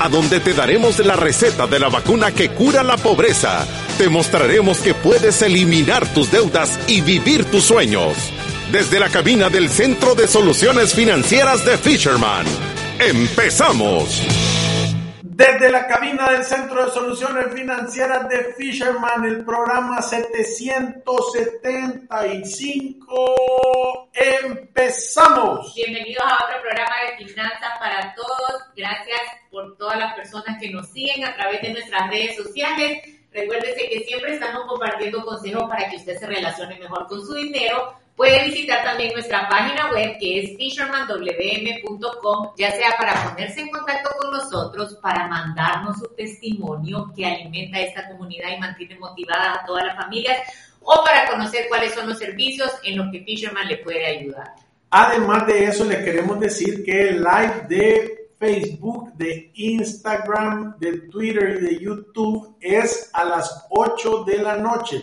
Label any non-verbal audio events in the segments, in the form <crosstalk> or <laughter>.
a donde te daremos la receta de la vacuna que cura la pobreza. Te mostraremos que puedes eliminar tus deudas y vivir tus sueños. Desde la cabina del Centro de Soluciones Financieras de Fisherman. ¡Empezamos! Desde la cabina del Centro de Soluciones Financieras de Fisherman, el programa 775, empezamos. Bienvenidos a otro programa de Finanzas para Todos. Gracias por todas las personas que nos siguen a través de nuestras redes sociales. Recuérdese que siempre estamos compartiendo consejos para que usted se relacione mejor con su dinero Puede visitar también nuestra página web que es fishermanwm.com, ya sea para ponerse en contacto con nosotros, para mandarnos su testimonio que alimenta a esta comunidad y mantiene motivada a todas las familias, o para conocer cuáles son los servicios en los que Fisherman le puede ayudar. Además de eso, le queremos decir que el live de Facebook, de Instagram, de Twitter y de YouTube es a las 8 de la noche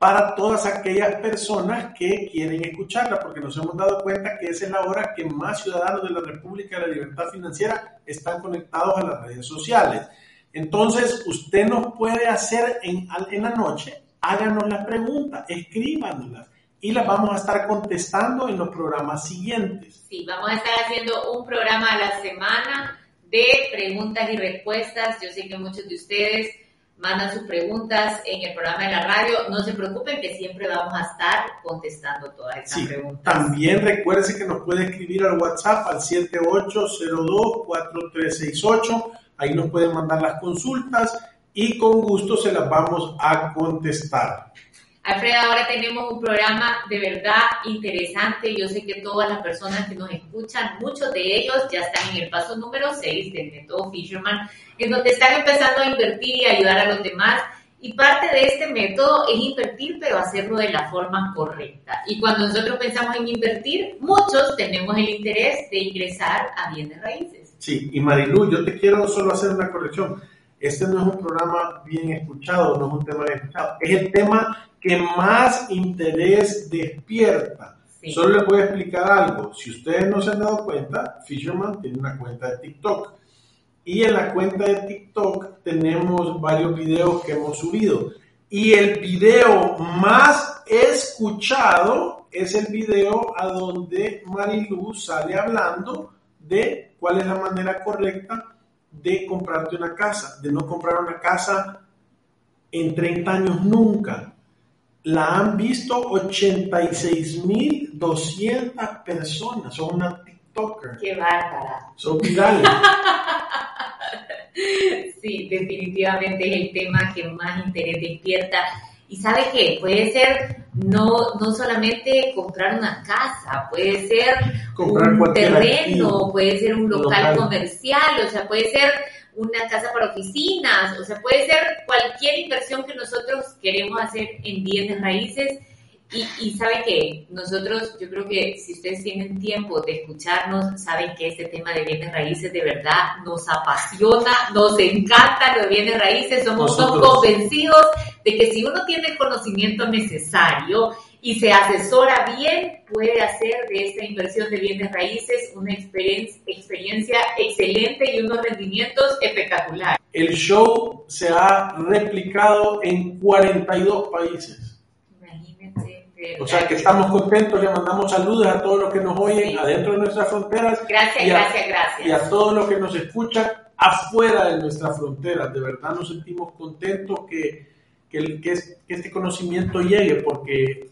para todas aquellas personas que quieren escucharla, porque nos hemos dado cuenta que esa es la hora que más ciudadanos de la República de la Libertad Financiera están conectados a las redes sociales. Entonces, usted nos puede hacer en, la noche, háganos la pregunta, escríbanoslas y las vamos a estar contestando en los programas siguientes. Sí, vamos a estar haciendo un programa a la semana de preguntas y respuestas. Yo sé que muchos de ustedes mandan sus preguntas en el programa de la radio. No se preocupen que siempre vamos a estar contestando todas esas sí, preguntas. También recuerde que nos puede escribir al WhatsApp al 7802-4368. Ahí nos pueden mandar las consultas y con gusto se las vamos a contestar. Alfredo, ahora tenemos un programa de verdad interesante. Yo sé que todas las personas que nos escuchan, muchos de ellos ya están en el paso número 6 del método Fisherman, en donde están empezando a invertir y ayudar a los demás. Y parte de este método es invertir, pero hacerlo de la forma correcta. Y cuando nosotros pensamos en invertir, muchos tenemos el interés de ingresar a bienes raíces. Sí, y Marilu, yo te quiero solo hacer una corrección. Este no es un programa bien escuchado, no es un tema bien escuchado. Es el tema que más interés despierta. Solo les voy a explicar algo. Si ustedes no se han dado cuenta, Fisherman tiene una cuenta de TikTok. Y en la cuenta de TikTok tenemos varios videos que hemos subido. Y el video más escuchado es el video a donde Marilu sale hablando de cuál es la manera correcta de comprarte una casa, de no comprar una casa en 30 años nunca, la han visto 86.200 personas. Son una TikToker. ¡Qué bárbara! Son virales. <laughs> sí, definitivamente es el tema que más interés despierta. Y sabe qué, puede ser no, no solamente comprar una casa, puede ser un terreno, puede ser un local comercial, o sea, puede ser una casa para oficinas, o sea, puede ser cualquier inversión que nosotros queremos hacer en bienes raíces. Y, y sabe que nosotros, yo creo que si ustedes tienen tiempo de escucharnos, saben que este tema de bienes raíces de verdad nos apasiona, nos encanta los bienes raíces, somos convencidos de que si uno tiene el conocimiento necesario y se asesora bien, puede hacer de esta inversión de bienes raíces una experiencia, experiencia excelente y unos rendimientos espectaculares. El show se ha replicado en 42 países. Imagínense. O sea que estamos contentos, le mandamos saludos a todos los que nos oyen adentro de nuestras fronteras. Gracias, gracias, gracias. Y a todos los que nos escuchan afuera de nuestras fronteras. De verdad nos sentimos contentos que, que, que este conocimiento llegue porque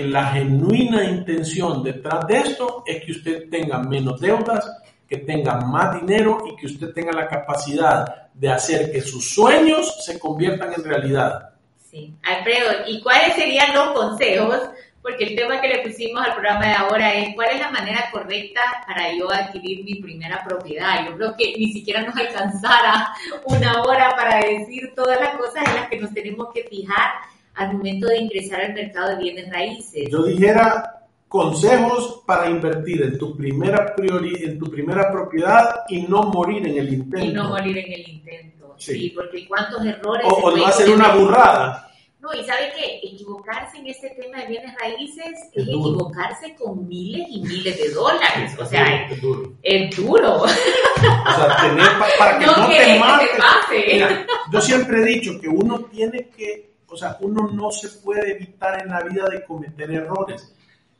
la genuina intención detrás de esto es que usted tenga menos deudas, que tenga más dinero y que usted tenga la capacidad de hacer que sus sueños se conviertan en realidad. Sí, Alfredo, ¿y cuáles serían los consejos? Porque el tema que le pusimos al programa de ahora es cuál es la manera correcta para yo adquirir mi primera propiedad. Yo creo que ni siquiera nos alcanzara una hora para decir todas las cosas en las que nos tenemos que fijar al momento de ingresar al mercado de bienes raíces? Yo dijera consejos para invertir en tu primera priori, en tu primera propiedad y no morir en el intento. Y no morir en el intento. Sí, porque cuántos errores. O, o no hacer una burrada. No, y sabe qué, equivocarse en este tema de bienes raíces es, equivocarse con miles y miles de dólares. O sea, es duro. Es duro. O sea, tener para que <laughs> no, te mate. yo siempre he dicho que uno tiene que, o sea, uno no se puede evitar en la vida de cometer errores.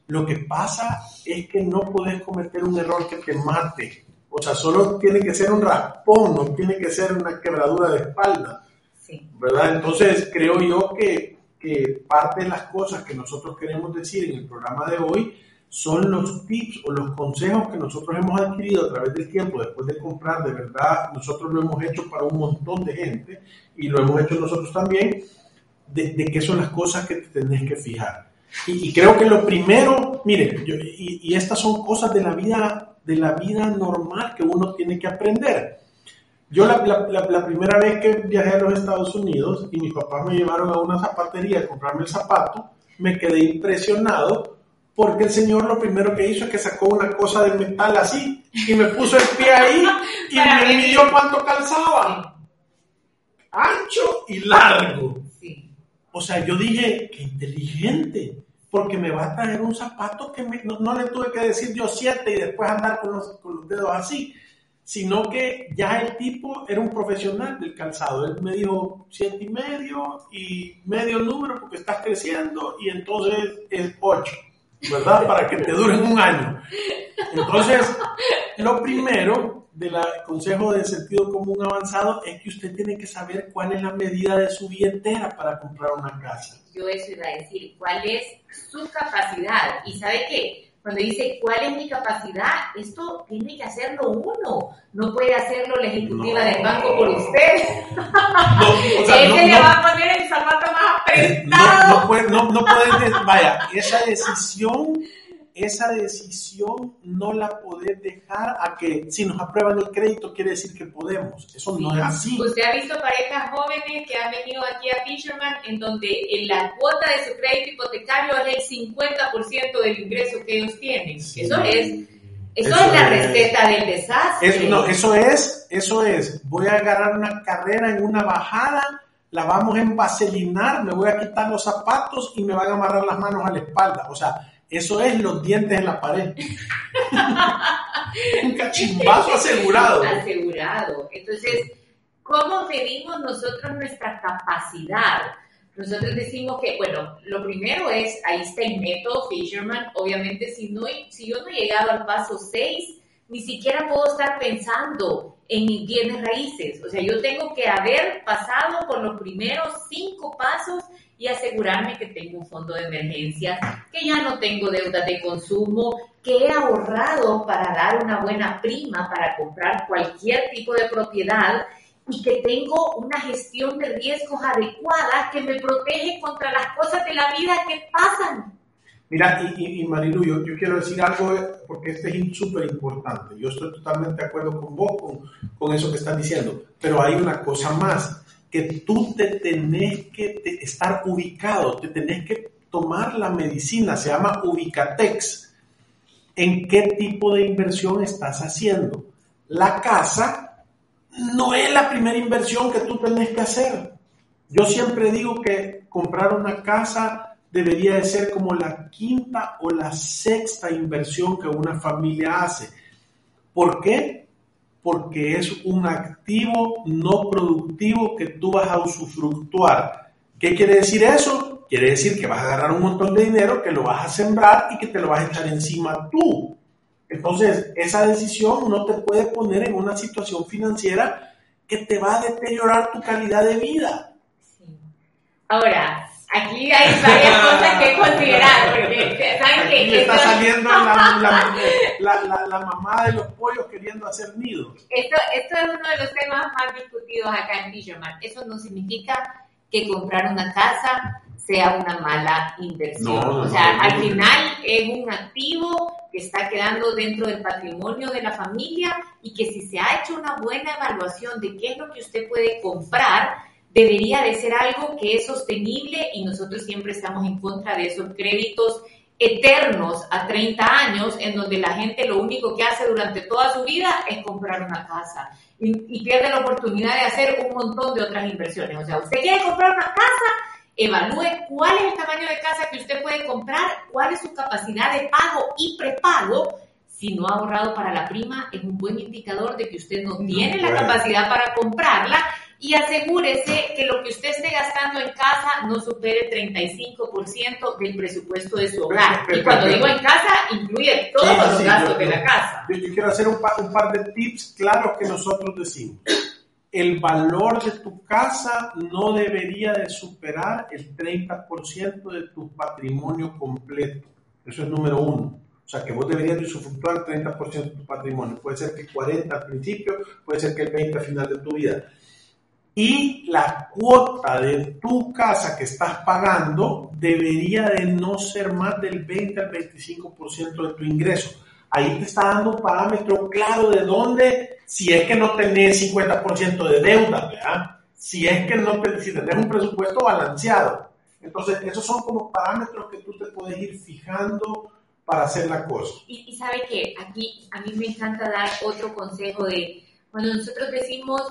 Lo que pasa es que no puedes cometer un error que te mate. O sea, solo tiene que ser un raspón, no tiene que ser una quebradura de espalda. ¿Verdad? Entonces, creo yo que, que parte de las cosas que nosotros queremos decir en el programa de hoy son los tips o los consejos que nosotros hemos adquirido a través del tiempo después de comprar. De verdad, nosotros lo hemos hecho para un montón de gente y lo hemos hecho nosotros también, de, de qué son las cosas que te tenés que fijar. Y, creo que lo primero, mire, y, y, estas son cosas de la vida, de la vida normal que uno tiene que aprender. Yo la, la, primera vez que viajé a los Estados Unidos y mis papás me llevaron a una zapatería a comprarme el zapato, me quedé impresionado porque el señor lo primero que hizo es que sacó una cosa de metal así y me puso el pie ahí y <laughs> me midió cuánto calzaba. Ancho y largo. O sea, yo dije, qué inteligente, porque me va a traer un zapato que no, le tuve que decir yo siete y después andar con los, con los dedos así sino que ya el tipo era un profesional del calzado. Él me dijo siete y medio y medio número porque estás creciendo y entonces es ocho, ¿verdad? Para que te duren un año. Entonces, lo primero del consejo de sentido común avanzado es que usted tiene que saber cuál es la medida de su billetera para comprar una casa. Yo eso iba a decir, cuál es su capacidad. ¿Y sabe qué? Cuando dice, ¿cuál es mi capacidad? Esto tiene que hacerlo uno. No puede hacerlo la ejecutiva del banco por usted. No, o sea, <laughs> Ese le va a poner el zapato más apretado. No, puede, no, no puede, vaya, esa decisión esa decisión no la podés dejar a que si nos aprueban el crédito quiere decir que podemos. Eso no es así. Usted ha visto parejas jóvenes que han venido aquí a Fisherman en donde la cuota de su crédito hipotecario es el 50% del ingreso que ellos tienen. Eso es... Eso, es la receta del desastre. no, eso es, eso es, voy a agarrar una carrera en una bajada, la vamos a envaselinar, me voy a quitar los zapatos y me van a amarrar las manos a la espalda. O sea, eso es los dientes en la pared. <laughs> Un cachimbazo asegurado. Asegurado. Entonces, ¿cómo medimos nosotros nuestra capacidad? Nosotros decimos que, bueno, lo primero es, ahí está el método Fisherman. Obviamente, si, no, si yo no he llegado al paso 6, ni siquiera puedo estar pensando en bienes raíces. O sea, yo tengo que haber pasado por los primeros cinco pasos y asegurarme que tengo un fondo de emergencia, que ya no tengo deudas de consumo, que he ahorrado para dar una buena prima para comprar cualquier tipo de propiedad y que tengo una gestión de riesgos adecuada que me protege contra las cosas de la vida que pasan. Mira, y, y, Marilu, yo, quiero decir algo porque este es súper importante. Yo estoy totalmente de acuerdo con vos, con, con eso que estás diciendo, pero hay una cosa más que tú te tenés que estar ubicado, te tenés que tomar la medicina, se llama Ubicatex. ¿En qué tipo de inversión estás haciendo? La casa no es la primera inversión que tú tenés que hacer. Yo siempre digo que comprar una casa debería de ser como la quinta o la sexta inversión que una familia hace. ¿Por qué? Porque es un activo no productivo que tú vas a usufructuar. ¿Qué quiere decir eso? Quiere decir que vas a agarrar un montón de dinero, que lo vas a sembrar y que te lo vas a echar encima tú. Entonces, esa decisión no te puede poner en una situación financiera que te va a deteriorar tu calidad de vida. Ahora, Aquí hay varias cosas que considerar, porque saben que... está saliendo la, la, la, mamá de los pollos queriendo hacer nidos. Esto, esto es uno de los temas más discutidos acá en Fisherman. Eso no significa que comprar una casa sea una mala inversión. o sea, al final es un activo que está quedando dentro del patrimonio de la familia y que si se ha hecho una buena evaluación de qué es lo que usted puede comprar, debería de ser algo que es sostenible y nosotros siempre estamos en contra de esos créditos eternos a 30 años en donde la gente lo único que hace durante toda su vida es comprar una casa y, pierde la oportunidad de hacer un montón de otras inversiones. O sea, usted quiere comprar una casa, evalúe cuál es el tamaño de casa que usted puede comprar, cuál es su capacidad de pago y prepago. Si no ha ahorrado para la prima, es un buen indicador de que usted no tiene la capacidad para comprarla y asegúrese que lo que usted esté gastando en casa no supere 35% del presupuesto de su hogar. y cuando digo en casa, incluye todos los gastos de la casa. Yo, quiero hacer un, un par de tips claros que nosotros decimos. El valor de tu casa no debería de superar el 30% de tu patrimonio completo. Eso es número uno. O sea, que vos deberías de usufructuar el 30% de tu patrimonio. Puede ser que 40 al principio, puede ser que el 20 al final de tu vida y la cuota de tu casa que estás pagando debería de no ser más del 20 al 25% de tu ingreso. Ahí te está dando un parámetro claro de dónde, si es que no tenés 50% de deuda, ¿verdad? Si es que no si tenés un presupuesto balanceado. Entonces, esos son como parámetros que tú te puedes ir fijando para hacer la cosa. Y, y sabe que aquí a mí me encanta dar otro consejo de cuando nosotros decimos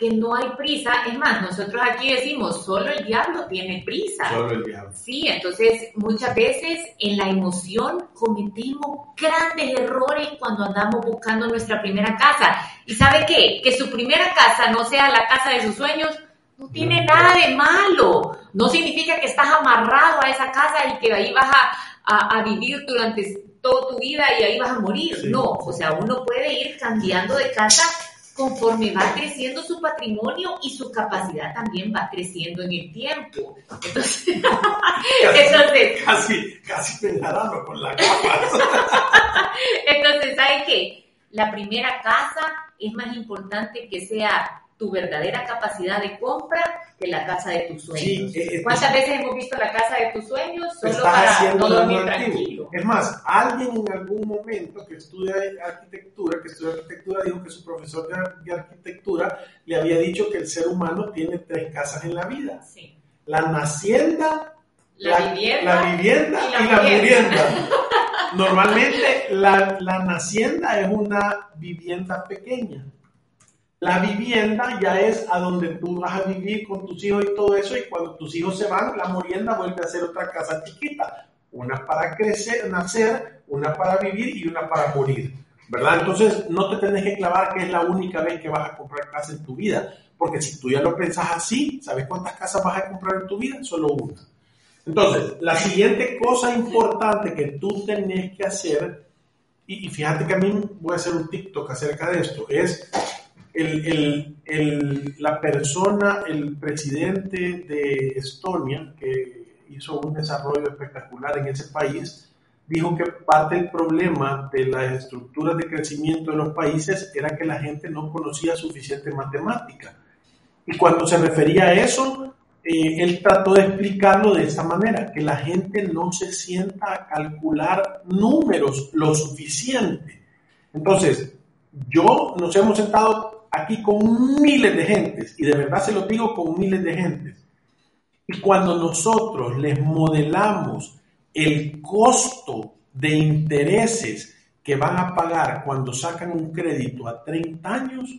que no hay prisa. Es más, nosotros aquí decimos, solo el diablo tiene prisa. Solo el diablo. Sí, entonces muchas veces en la emoción cometemos grandes errores cuando andamos buscando nuestra primera casa. ¿Y sabe qué? Que su primera casa no sea la casa de sus sueños, no tiene nada de malo. No significa que estás amarrado a esa casa y que ahí vas a, vivir durante toda tu vida y ahí vas a morir. No, o sea, uno puede ir cambiando de casa conforme va creciendo su patrimonio y su capacidad también va creciendo en el tiempo. Entonces, <laughs> casi, casi, con la capa. <laughs> entonces, ¿sabes qué? La primera casa es más importante que sea tu verdadera capacidad de compra de la casa de tus sueños. Eh, eh, ¿Cuántas veces hemos visto la casa de tus sueños solo para no dormir tranquilo? Es más, alguien en algún momento que estudia arquitectura, que estudia arquitectura, dijo que su profesor de, arquitectura le había dicho que el ser humano tiene tres casas en la vida. Sí. La nacienda, la, vivienda, la vivienda y la, murienda. <laughs> Normalmente la, la nacienda es una vivienda pequeña la vivienda ya es a donde tú vas a vivir con tus hijos y todo eso, y cuando tus hijos se van, la morienda vuelve a ser otra casa chiquita. Una para crecer, nacer, una para vivir y una para morir. ¿Verdad? Entonces no te tenés que clavar que es la única vez que vas a comprar casa en tu vida. Porque si tú ya lo pensás así, ¿sabes cuántas casas vas a comprar en tu vida? Solo una. Entonces, la siguiente cosa importante que tú tenés que hacer, y, y fíjate que a mí voy a hacer un TikTok acerca de esto, es el, el, la persona, el presidente de Estonia, que hizo un desarrollo espectacular en ese país, dijo que parte del problema de las estructuras de crecimiento de los países era que la gente no conocía suficiente matemática. Y cuando se refería a eso, eh, él trató de explicarlo de esta manera, que la gente no se sienta a calcular números lo suficiente. Entonces, yo nos hemos sentado aquí con miles de gentes, y de verdad se lo digo con miles de gentes. Y cuando nosotros les modelamos el costo de intereses que van a pagar cuando sacan un crédito a 30 años,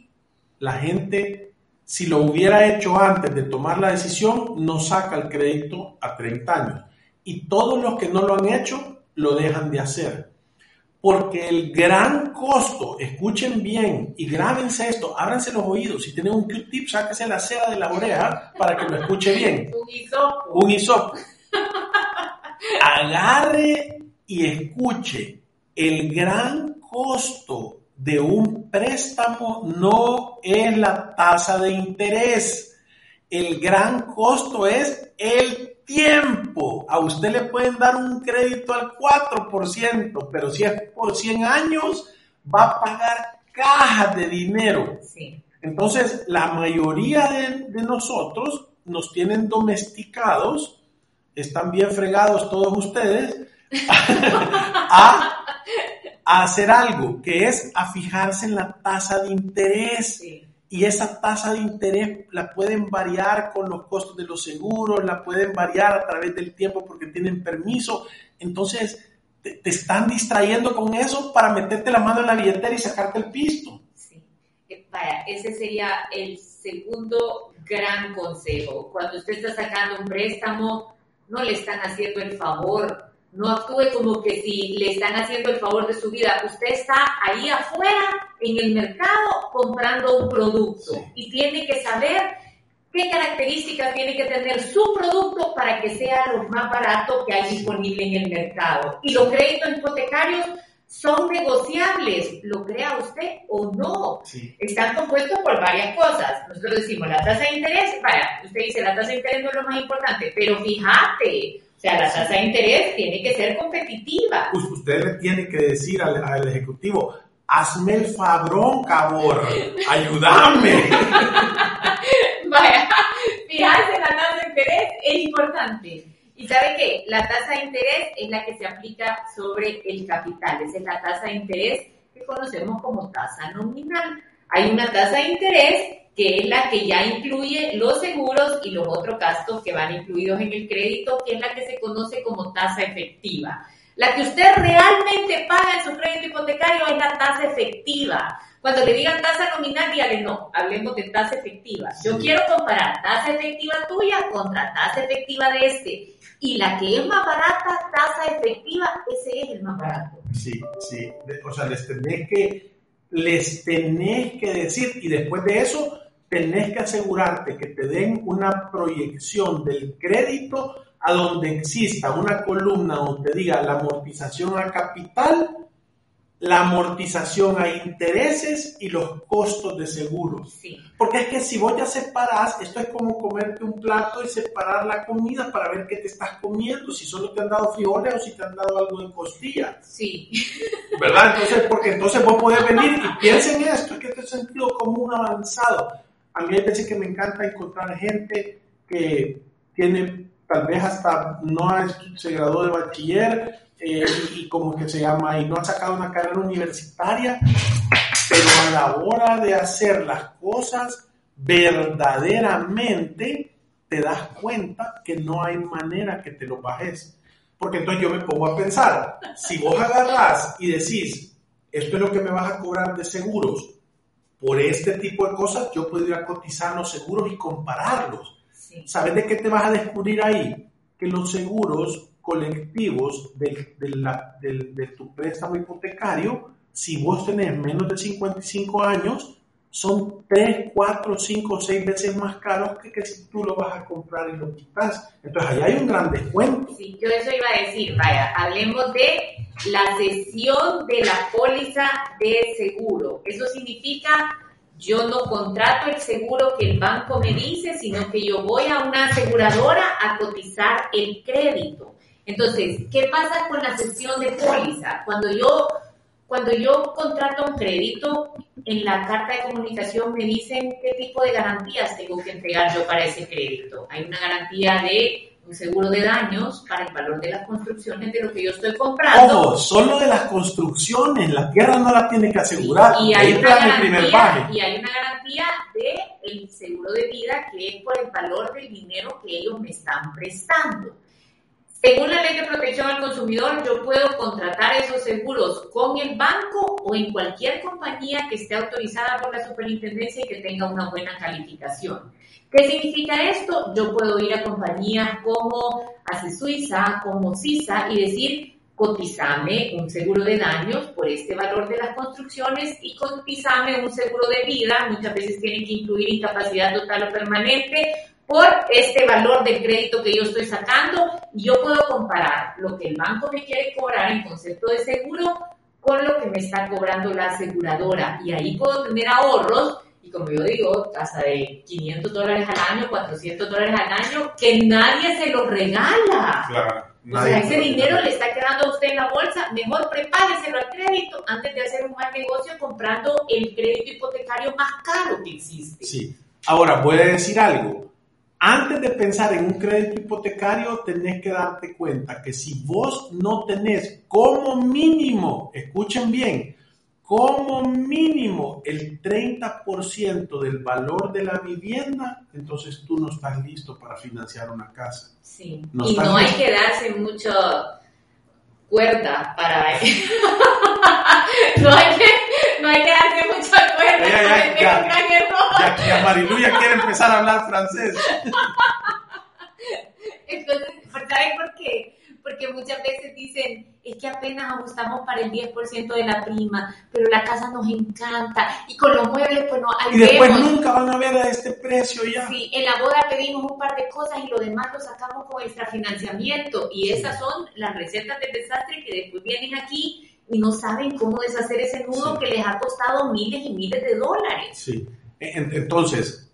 la gente, si lo hubiera hecho antes de tomar la decisión, no saca el crédito a 30 años. Y todos los que no lo han hecho, lo dejan de hacer porque el gran costo, escuchen bien y grábense esto, ábranse los oídos, si tienen un Q-tip, sáquese la cera de la oreja para que lo escuche bien. un hisopo. Un hisopo. Agarre y escuche, el gran costo de un préstamo no es la tasa de interés. El gran costo es el tiempo. A usted le pueden dar un crédito al 4%, pero si es por 100 años, va a pagar cajas de dinero. Entonces, la mayoría de, nosotros nos tienen domesticados, están bien fregados todos ustedes, <laughs> a, hacer algo, que es a fijarse en la tasa de interés. Y esa tasa de interés la pueden variar con los costos de los seguros, la pueden variar a través del tiempo porque tienen permiso. Entonces, te, están distrayendo con eso para meterte la mano en la billetera y sacarte el pisto. Sí, eh, vaya, ese sería el segundo gran consejo. Cuando usted está sacando un préstamo, no le están haciendo el favor no actúe como que si le están haciendo el favor de su vida. Usted está ahí afuera en el mercado comprando un producto y tiene que saber qué características tiene que tener su producto para que sea lo más barato que hay disponible en el mercado. Y los créditos hipotecarios son negociables, lo crea usted o no. Están compuestos por varias cosas. Nosotros decimos la tasa de interés, vaya, usted dice la tasa de interés no es lo más importante, pero fíjate, o sea, la tasa de interés tiene que ser competitiva. Pues usted le tiene que decir al, ejecutivo, hazme el fabrón, cabrón, ayúdame. <laughs> Vaya, fijarse la tasa de interés es importante. Y sabe qué, la tasa de interés es la que se aplica sobre el capital, esa es la tasa de interés que conocemos como tasa nominal. Hay una tasa de interés que es la que ya incluye los seguros y los otros gastos que van incluidos en el crédito, que es la que se conoce como tasa efectiva. La que usted realmente paga en su crédito hipotecario es la tasa efectiva. Cuando le digan tasa nominal, dígale no, hablemos de tasa efectiva. Yo quiero comparar tasa efectiva tuya contra tasa efectiva de este. Y la que es más barata, tasa efectiva, ese es el más barato. Sí, sí. O sea, les tenés que, les tenés que decir, y después de eso, tenés que asegurarte que te den una proyección del crédito a donde exista una columna donde diga la amortización a capital, la amortización a intereses y los costos de seguros. Porque es que si vos ya separás, esto es como comerte un plato y separar la comida para ver qué te estás comiendo, si solo te han dado frijoles o si te han dado algo en costilla. Sí. ¿Verdad? Entonces, porque entonces vos podés venir y piensen esto, es que este sentido común avanzado a mí hay veces que me encanta encontrar gente que tiene, tal vez hasta no se graduó de bachiller eh, y, como que se llama, y no ha sacado una carrera universitaria, pero a la hora de hacer las cosas verdaderamente, te das cuenta que no hay manera que te lo bajes. Porque entonces yo me pongo a pensar, si vos agarrás y decís, esto es lo que me vas a cobrar de seguros, por este tipo de cosas, yo puedo ir a cotizar los seguros y compararlos. ¿Sabes de qué te vas a descubrir ahí? Que los seguros colectivos de, de tu préstamo hipotecario, si vos tenés menos de 55 años, son 3, 4, 5, 6 veces más caros que, que si tú lo vas a comprar y lo quitas. Entonces ahí hay un gran descuento. Sí, yo eso iba a decir, vaya, hablemos de la cesión de la póliza de seguro. Eso significa yo no contrato el seguro que el banco me dice, sino que yo voy a una aseguradora a cotizar el crédito. Entonces, ¿qué pasa con la cesión de póliza? Cuando yo cuando yo contrato un crédito, en la carta de comunicación me dicen qué tipo de garantías tengo que entregar yo para ese crédito. Hay una garantía de un seguro de daños para el valor de las construcciones de lo que yo estoy comprando. Ojo, solo de las construcciones, la tierra no la tiene que asegurar. Y, hay, una garantía, y hay una garantía de el seguro de vida que es por el valor del dinero que ellos me están prestando. Según la ley de protección al consumidor, yo puedo contratar esos seguros con el banco o en cualquier compañía que esté autorizada por la superintendencia y que tenga una buena calificación. ¿Qué significa esto? Yo puedo ir a compañías como Ace Suiza, como CISA y decir, cotizame un seguro de daños por este valor de las construcciones y cotizame un seguro de vida, muchas veces tienen que incluir incapacidad total o permanente por este valor del crédito que yo estoy sacando y yo puedo comparar lo que el banco me quiere cobrar en concepto de seguro con lo que me está cobrando la aseguradora y ahí puedo tener ahorros y como yo digo, tasa de 500 dólares al año, 400 dólares al año, que nadie se lo regala. Claro, o sea, ese dinero le está quedando a usted en la bolsa, mejor prepáreselo al crédito antes de hacer un mal negocio comprando el crédito hipotecario más caro que existe. Sí. Ahora, voy a decir algo antes de pensar en un crédito hipotecario, tenés que darte cuenta que si vos no tenés como mínimo, escuchen bien, como mínimo el 30% del valor de la vivienda, entonces tú no estás listo para financiar una casa. Sí, y no hay que darse mucho cuerda para... <laughs> <laughs> no, hay que, no hay que darse mucha cuerda. Ya, ya, ya, ya, ya, Marilu ya quiere empezar a hablar francés. Entonces, ¿sabes por qué? porque muchas veces dicen, es que apenas ajustamos para el 10% de la prima, pero la casa nos encanta y con los muebles pues no Y después nunca van a ver a este precio ya. Sí, en la boda pedimos un par de cosas y lo demás lo sacamos con extra financiamiento y esas son las recetas de desastre que después vienen aquí y no saben cómo deshacer ese nudo que les ha costado miles y miles de dólares. Sí, entonces,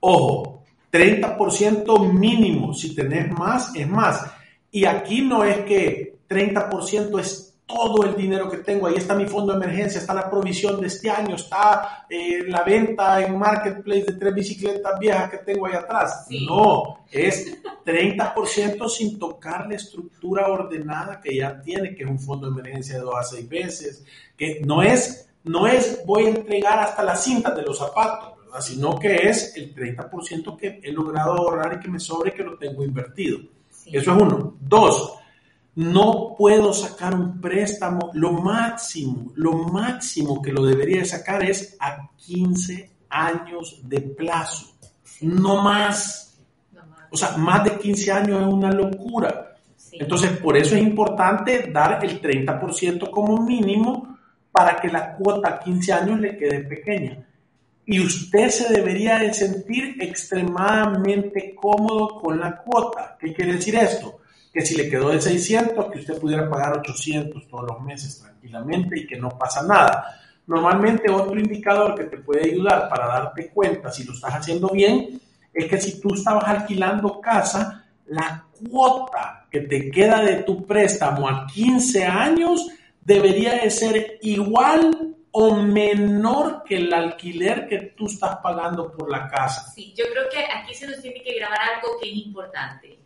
ojo, 30% mínimo, si tenés más, es más y aquí no es que 30% es todo el dinero que tengo, ahí está mi fondo de emergencia, está la provisión de este año, está eh, la venta en Marketplace de tres bicicletas viejas que tengo ahí atrás. No, es 30% sin tocar la estructura ordenada que ya tiene, que es un fondo de emergencia de dos a seis veces, que no es, no es voy a entregar hasta las cintas de los zapatos, sino que es el 30% que he logrado ahorrar y que me sobre que lo tengo invertido. Eso es uno. Dos, no puedo sacar un préstamo. Lo máximo, lo máximo que lo debería sacar es a 15 años de plazo. No más. O sea, más de 15 años es una locura. Entonces, por eso es importante dar el 30% como mínimo para que la cuota a 15 años le quede pequeña y usted se debería de sentir extremadamente cómodo con la cuota. ¿Qué quiere decir esto? Que si le quedó de 600, que usted pudiera pagar 800 todos los meses tranquilamente y que no pasa nada. Normalmente otro indicador que te puede ayudar para darte cuenta si lo estás haciendo bien es que si tú estabas alquilando casa, la cuota que te queda de tu préstamo a 15 años debería de ser igual o menor que el alquiler que tú estás pagando por la casa. Sí, yo creo que aquí se nos tiene que grabar algo que es importante.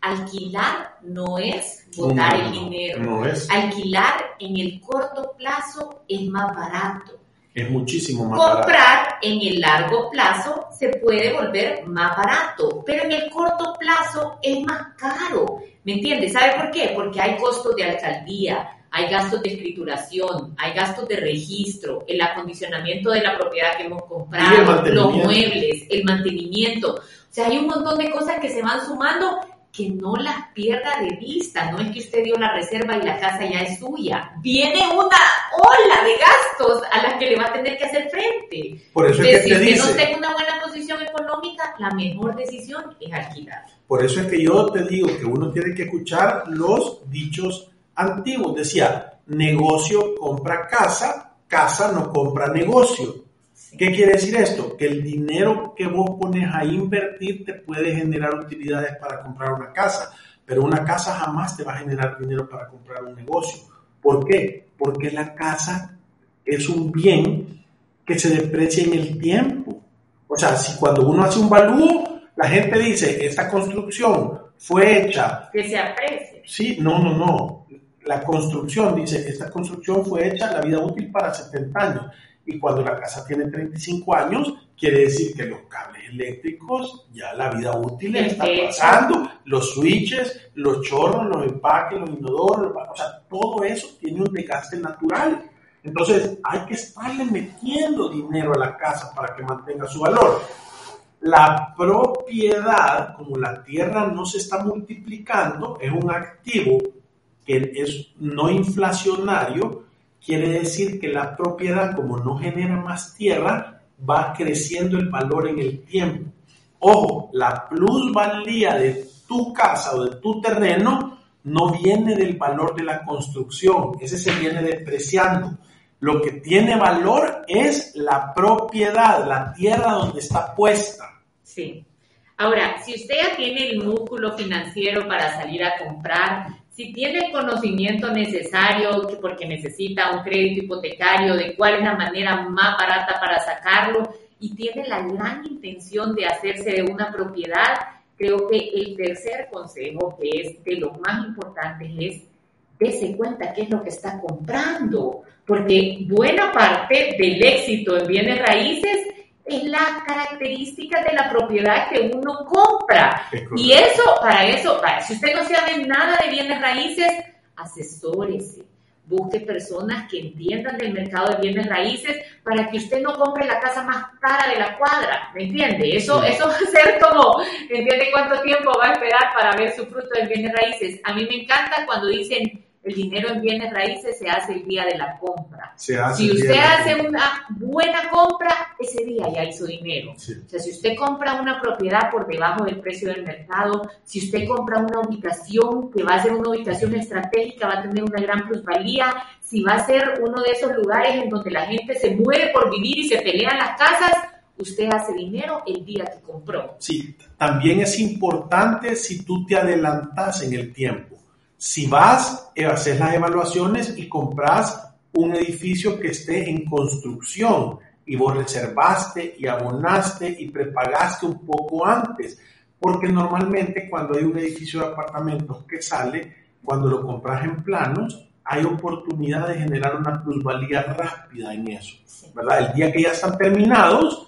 Alquilar no es botar el dinero. No es. Alquilar en el corto plazo es más barato. Es muchísimo más barato. Comprar en el largo plazo se puede volver más barato, pero en el corto plazo es más caro. ¿Me entiendes? ¿Sabe por qué? Porque hay costos de alcaldía, hay gastos de escrituración, hay gastos de registro, el acondicionamiento de la propiedad que hemos comprado, los muebles, el mantenimiento. O sea, hay un montón de cosas que se van sumando que no las pierda de vista. No es que usted dio la reserva y la casa ya es suya. Viene una ola de gastos a las que le va a tener que hacer frente. Por eso es que si usted no tenga una buena posición económica, la mejor decisión es alquilar. Por eso es que yo te digo que uno tiene que escuchar los dichos antiguo. Decía, negocio compra casa, casa no compra negocio. ¿Qué quiere decir esto? Que el dinero que vos pones a invertir te puede generar utilidades para comprar una casa, pero una casa jamás te va a generar dinero para comprar un negocio. ¿Por qué? Porque la casa es un bien que se deprecia en el tiempo. O sea, si cuando uno hace un valúo, la gente dice, esta construcción fue hecha... Que se aprecie. Sí, no, no, no la construcción, dice, esta construcción fue hecha la vida útil para 70 años. Y cuando la casa tiene 35 años, quiere decir que los cables eléctricos, ya la vida útil está pasando, los switches, los chorros, los empaques, los inodoros, o sea, todo eso tiene un desgaste natural. Entonces, hay que estarle metiendo dinero a la casa para que mantenga su valor. La propiedad, como la tierra no se está multiplicando, es un activo que es no inflacionario, quiere decir que la propiedad, como no genera más tierra, va creciendo el valor en el tiempo. Ojo, la plusvalía de tu casa o de tu terreno no viene del valor de la construcción, ese se viene depreciando. Lo que tiene valor es la propiedad, la tierra donde está puesta. Sí. Ahora, si usted ya tiene el músculo financiero para salir a comprar, si tiene el conocimiento necesario porque necesita un crédito hipotecario, de cuál es la manera más barata para sacarlo y tiene la gran intención de hacerse de una propiedad, creo que el tercer consejo, que es de los más importantes, es dése cuenta qué es lo que está comprando, porque buena parte del éxito en bienes raíces es la característica de la propiedad que uno compra. Y eso, para eso, para, si usted no sabe nada de bienes raíces, asesórese busque personas que entiendan del mercado de bienes raíces para que usted no compre la casa más cara de la cuadra, ¿me entiende? Eso, eso va a ser como, ¿entiende cuánto tiempo va a esperar para ver su fruto de bienes raíces? A mí me encanta cuando dicen el dinero en bienes raíces se hace el día de la compra. si usted hace una buena compra, ese día ya hizo dinero. O sea, si usted compra una propiedad por debajo del precio del mercado, si usted compra una ubicación que va a ser una ubicación estratégica, va a tener una gran plusvalía, si va a ser uno de esos lugares en donde la gente se muere por vivir y se pelean las casas, usted hace dinero el día que compró. Sí, también es importante si tú te adelantas en el tiempo si vas, eh, haces las evaluaciones y compras un edificio que esté en construcción y vos reservaste y abonaste y prepagaste un poco antes, porque normalmente cuando hay un edificio de apartamentos que sale, cuando lo compras en planos, hay oportunidad de generar una plusvalía rápida en eso, ¿verdad? El día que ya están terminados,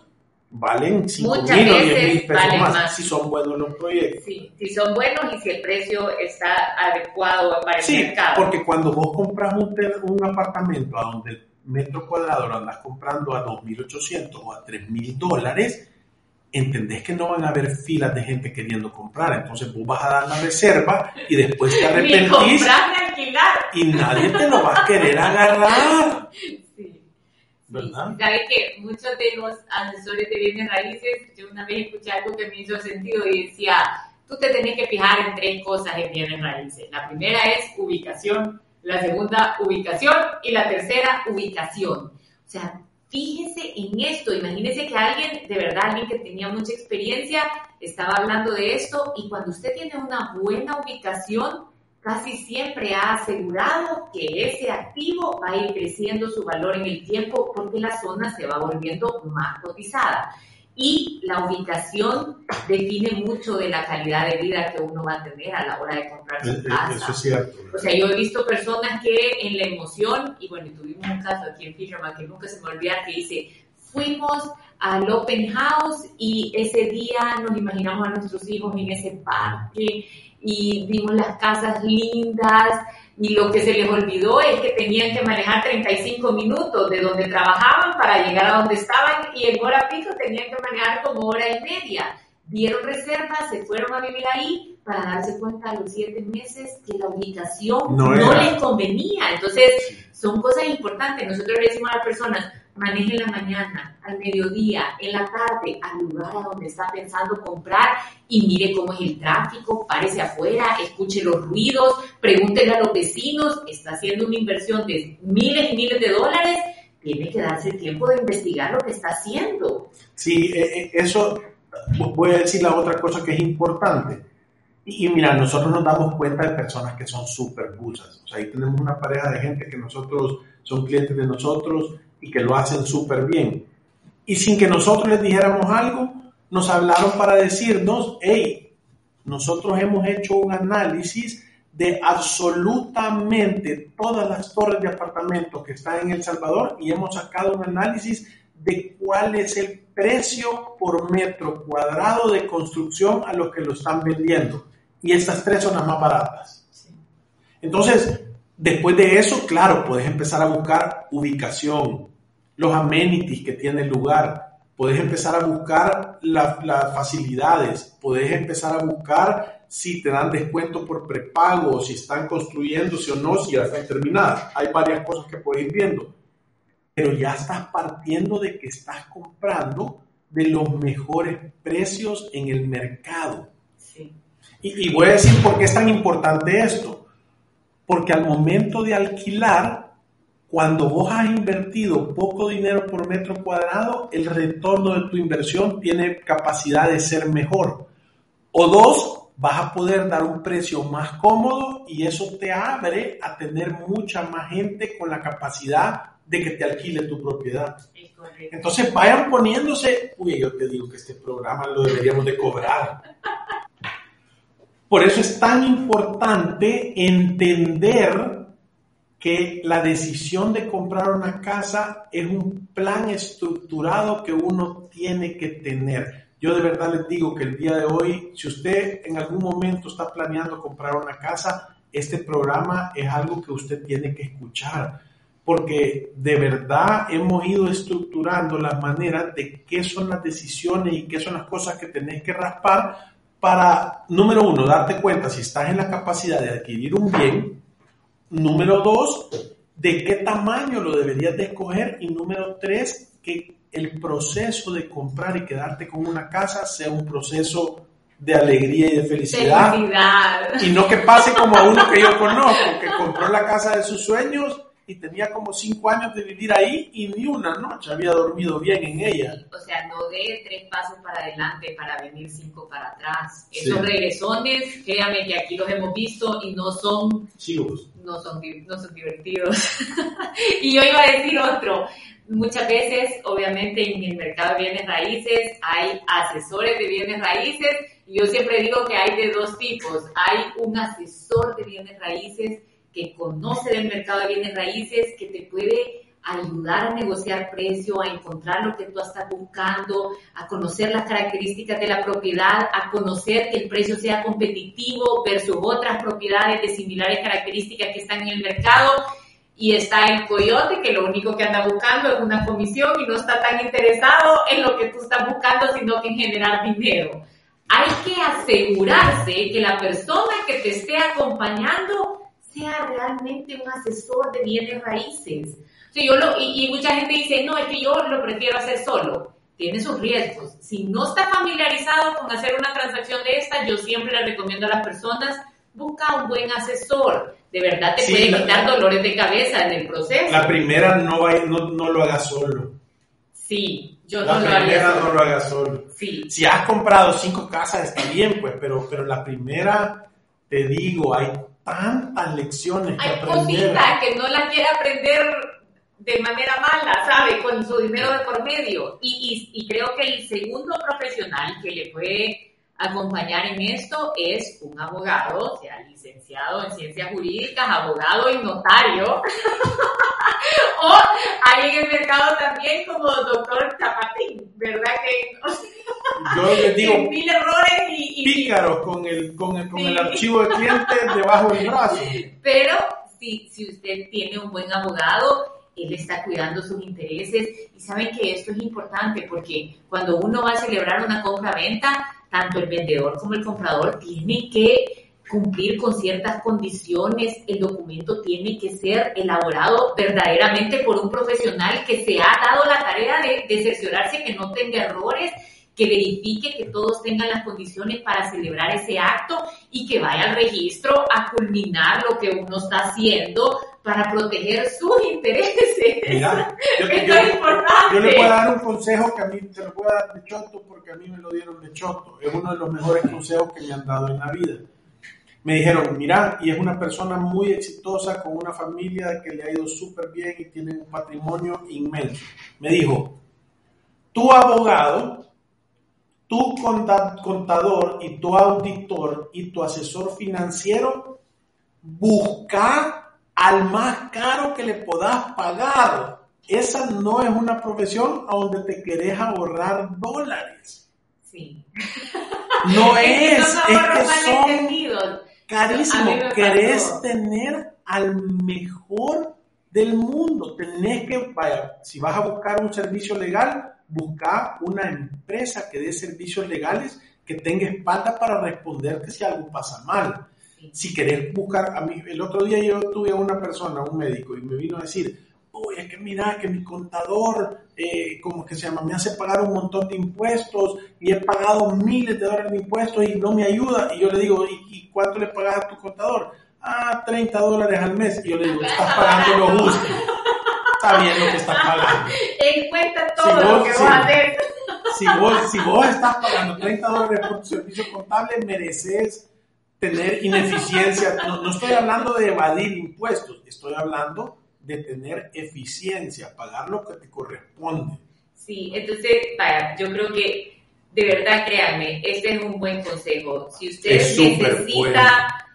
valen 5 mil o 10 mil pesos más, si son buenos los proyectos. Sí, si son buenos y si el precio está adecuado para el sí, mercado. porque cuando vos compras un, un apartamento a donde el metro cuadrado lo andas comprando a 2.800 o a 3.000 dólares, entendés que no van a haber filas de gente queriendo comprar. Entonces vos vas a dar la reserva y después te <laughs> arrepentís. y nadie te lo va a querer agarrar. <laughs> ¿verdad? Sabe que muchos de los asesores de bienes raíces, yo una vez escuché algo que me hizo sentido y decía, tú te tenés que fijar en tres cosas en bienes raíces. La primera es ubicación, la segunda ubicación y la tercera ubicación. O sea, fíjese en esto, imagínese que alguien, de verdad, alguien que tenía mucha experiencia, estaba hablando de esto y cuando usted tiene una buena ubicación, casi siempre ha asegurado que ese activo va a ir creciendo su valor en el tiempo porque la zona se va volviendo más cotizada. Y la ubicación define mucho de la calidad de vida que uno va a tener a la hora de comprar su casa. Eso es cierto. O sea, yo he visto personas que en la emoción, y bueno, tuvimos un caso aquí en Fisherman que nunca se me olvida, que dice, fuimos al open house y ese día nos imaginamos a nuestros hijos en ese parque y vimos las casas lindas y lo que se les olvidó es que tenían que manejar 35 minutos de donde trabajaban para llegar a donde estaban y en hora pico tenían que manejar como hora y media. Dieron reservas, se fueron a vivir ahí para darse cuenta a los siete meses que la ubicación no, no les convenía. Entonces, son cosas importantes. Nosotros le decimos a las personas, maneje la mañana, al mediodía, en la tarde, al lugar a donde está pensando comprar y mire cómo es el tráfico, párese afuera, escuche los ruidos, pregúntele a los vecinos, está haciendo una inversión de miles y miles de dólares, tiene que darse tiempo de investigar lo que está haciendo. Sí, eh, eh, eso voy a decir la otra cosa que es importante. Y, mira, nosotros nos damos cuenta de personas que son súper busas. O sea, ahí tenemos una pareja de gente que nosotros son clientes de nosotros y que lo hacen súper bien. Y sin que nosotros les dijéramos algo, nos hablaron para decirnos, hey, nosotros hemos hecho un análisis de absolutamente todas las torres de apartamentos que están en El Salvador y hemos sacado un análisis de cuál es el precio por metro cuadrado de construcción a lo que lo están vendiendo. Y estas tres son las más baratas. Entonces, después de eso, claro, puedes empezar a buscar ubicación, los amenities que tiene el lugar, puedes empezar a buscar las facilidades, puedes empezar a buscar si te dan descuento por prepago, si están construyéndose o no, si ya están terminadas. Hay varias cosas que puedes ir viendo. Pero ya estás partiendo de que estás comprando de los mejores precios en el mercado. Y, y voy a decir por qué es tan importante esto. Porque al momento de alquilar, cuando vos has invertido poco dinero por metro cuadrado, el retorno de tu inversión tiene capacidad de ser mejor. O dos, vas a poder dar un precio más cómodo y eso te abre a tener mucha más gente con la capacidad de que te alquile tu propiedad. Entonces vayan poniéndose, uy, yo te digo que este programa lo deberíamos de cobrar. Por eso es tan importante entender que la decisión de comprar una casa es un plan estructurado que uno tiene que tener. Yo de verdad les digo que el día de hoy, si usted en algún momento está planeando comprar una casa, este programa es algo que usted tiene que escuchar, porque de verdad hemos ido estructurando las maneras de qué son las decisiones y qué son las cosas que tenés que raspar para, número uno, darte cuenta si estás en la capacidad de adquirir un bien, número dos, de qué tamaño lo deberías de escoger y número tres, que el proceso de comprar y quedarte con una casa sea un proceso de alegría y de felicidad. felicidad. Y no que pase como a uno que yo conozco, que compró la casa de sus sueños y tenía como cinco años de vivir ahí y ni una noche había dormido bien en ella. O sea, no de tres pasos para adelante para venir cinco para atrás. Esos regresones, créame que aquí los hemos visto y no son, no son, no son divertidos. <laughs> y yo iba a decir otro, Muchas veces, obviamente, en el mercado de bienes raíces hay asesores de bienes raíces. Yo siempre digo que hay de dos tipos. Hay un asesor de bienes raíces que conoce del mercado de bienes raíces, que te puede ayudar a negociar precio, a encontrar lo que tú estás buscando, a conocer las características de la propiedad, a conocer que el precio sea competitivo versus otras propiedades de similares características que están en el mercado y está el coyote que lo único que anda buscando es una comisión y no está tan interesado en lo que tú estás buscando, sino que en generar dinero. Hay que asegurarse que la persona que te esté acompañando sea realmente un asesor de bienes raíces. yo lo, y, y mucha gente dice, no, es que yo lo prefiero hacer solo. Tiene sus riesgos. Si no está familiarizado con hacer una transacción de esta, yo siempre le recomiendo a las personas, busca un buen asesor de verdad te puede quitar dolores de cabeza en el proceso. La primera no, no, no lo hagas solo. Sí, yo la no lo haría. La primera no lo hagas solo. Sí. Si has comprado cinco casas está bien, pues, pero, pero la primera, te digo, hay tantas lecciones que aprender. Hay cositas que no las quiere aprender de manera mala, ¿sabe? Con su dinero de por medio. Y, y, y creo que el segundo profesional que le puede acompañar en esto es un abogado, o sea, licenciado en ciencias jurídicas, abogado y notario. <laughs> o hay en el mercado también como doctor Chapatín, ¿verdad? Que <laughs> yo les digo mil errores pícaros con el, con el, con el archivo de cliente debajo del brazo. Pero si, si usted tiene un buen abogado, él está cuidando sus intereses. Y saben que esto es importante porque cuando uno va a celebrar una compra-venta, tanto el vendedor como el comprador tiene que cumplir con ciertas condiciones, el documento tiene que ser elaborado verdaderamente por un profesional que se ha dado la tarea de, de cerciorarse que no tenga errores, que verifique que todos tengan las condiciones para celebrar ese acto y que vaya al registro a culminar lo que uno está haciendo para proteger sus intereses. Mira, yo, <laughs> yo, le puedo dar un consejo que a mí se lo puedo dar de choto porque a mí me lo dieron de choto. Es uno de los mejores consejos que me han dado en la vida. Me dijeron, mira, y es una persona muy exitosa con una familia que le ha ido súper bien y tiene un patrimonio inmenso. Me dijo, tu abogado, tu contador y tu auditor y tu asesor financiero busca al más caro que le puedas pagar. Esa no es una profesión a donde te querés ahorrar dólares. Sí. <laughs> No es, es que son carísimos. Querés tener al mejor del mundo. Tenés que, vaya, si vas a buscar un servicio legal, busca una empresa que dé servicios legales que tenga espalda para responderte si algo pasa mal si querés buscar, a mí, el otro día yo tuve a una persona, un médico, y me vino a decir, oye, es que mira, que mi contador, eh, como que se llama, me hace pagar un montón de impuestos y he pagado miles de dólares de impuestos y no me ayuda. Y yo le digo, ¿y, cuánto le pagas a tu contador? Ah, 30 dólares al mes. Y yo le digo, estás pagando lo justo. Está bien lo que estás pagando. <laughs> En cuenta todo lo que vas a hacer. <laughs> Si vos, si vos estás pagando 30 dólares por tu servicio contable, mereces tener ineficiencia. No, estoy hablando de evadir impuestos, estoy hablando de tener eficiencia, pagar lo que te corresponde. Sí, entonces, vaya, yo creo que de verdad créanme, este es un buen consejo. Si usted necesita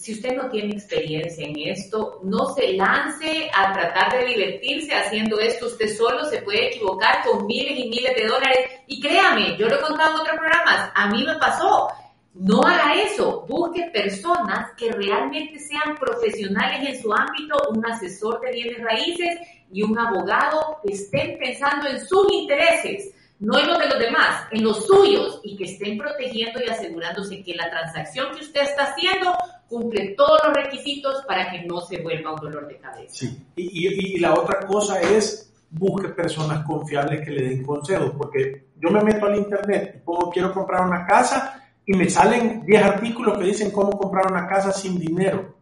si usted no tiene experiencia en esto, no se lance a tratar de divertirse haciendo esto. Usted solo se puede equivocar con miles y miles de dólares. Y créame, yo lo he contado en otros programas, a mí me pasó. No haga eso, busque personas que realmente sean profesionales en su ámbito, un asesor de bienes raíces y un abogado que estén pensando en sus intereses no en los de los demás, en los suyos, y que estén protegiendo y asegurándose que la transacción que usted está haciendo cumple todos los requisitos para que no se vuelva un dolor de cabeza. Sí, y, la otra cosa es busque personas confiables que le den consejos, porque yo me meto al internet y pongo quiero comprar una casa y me salen 10 artículos que dicen cómo comprar una casa sin dinero.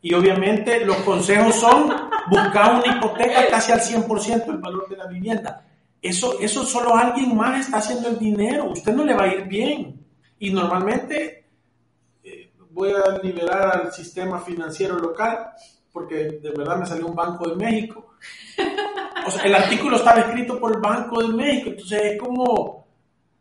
Y obviamente los consejos son buscar una hipoteca casi al 100% del valor de la vivienda eso, eso solo alguien más está haciendo el dinero. Usted no le va a ir bien. Y normalmente voy a liberar al sistema financiero local porque de verdad me salió un Banco de México. O sea, el artículo estaba escrito por el Banco de México. Entonces es como,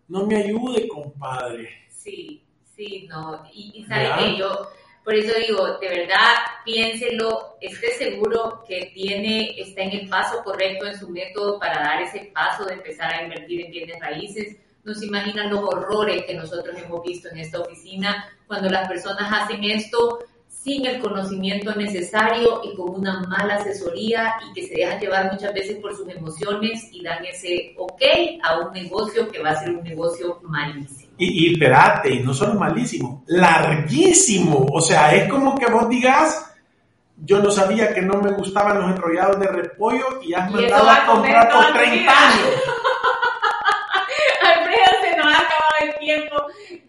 no me ayude, compadre. Sí, sí, no. Y, y sabe que yo por eso digo, de verdad, piénselo, esté seguro que tiene, está en el paso correcto en su método para dar ese paso de empezar a invertir en bienes raíces. No se imaginan los horrores que nosotros hemos visto en esta oficina cuando las personas hacen esto sin el conocimiento necesario y con una mala asesoría y que se dejan llevar muchas veces por sus emociones y dan ese ok a un negocio que va a ser un negocio malísimo. Y, y espérate, y no solo malísimo, larguísimo. O sea, es como que vos digas, yo no sabía que no me gustaban los enrollados de repollo y has mandado a comprar por 30 años. <laughs> Alfredo, se nos ha acabado el tiempo.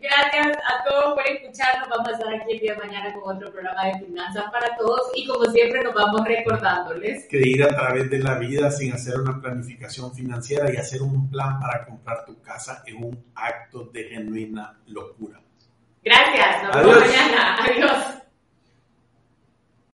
Gracias a todos por escucharnos. Vamos a estar aquí el día de mañana con otro programa de finanzas para todos y como siempre nos vamos recordándoles que ir a través de la vida sin hacer una planificación financiera y hacer un plan para comprar tu casa es un acto de genuina locura. Gracias, nos vemos mañana. Adiós.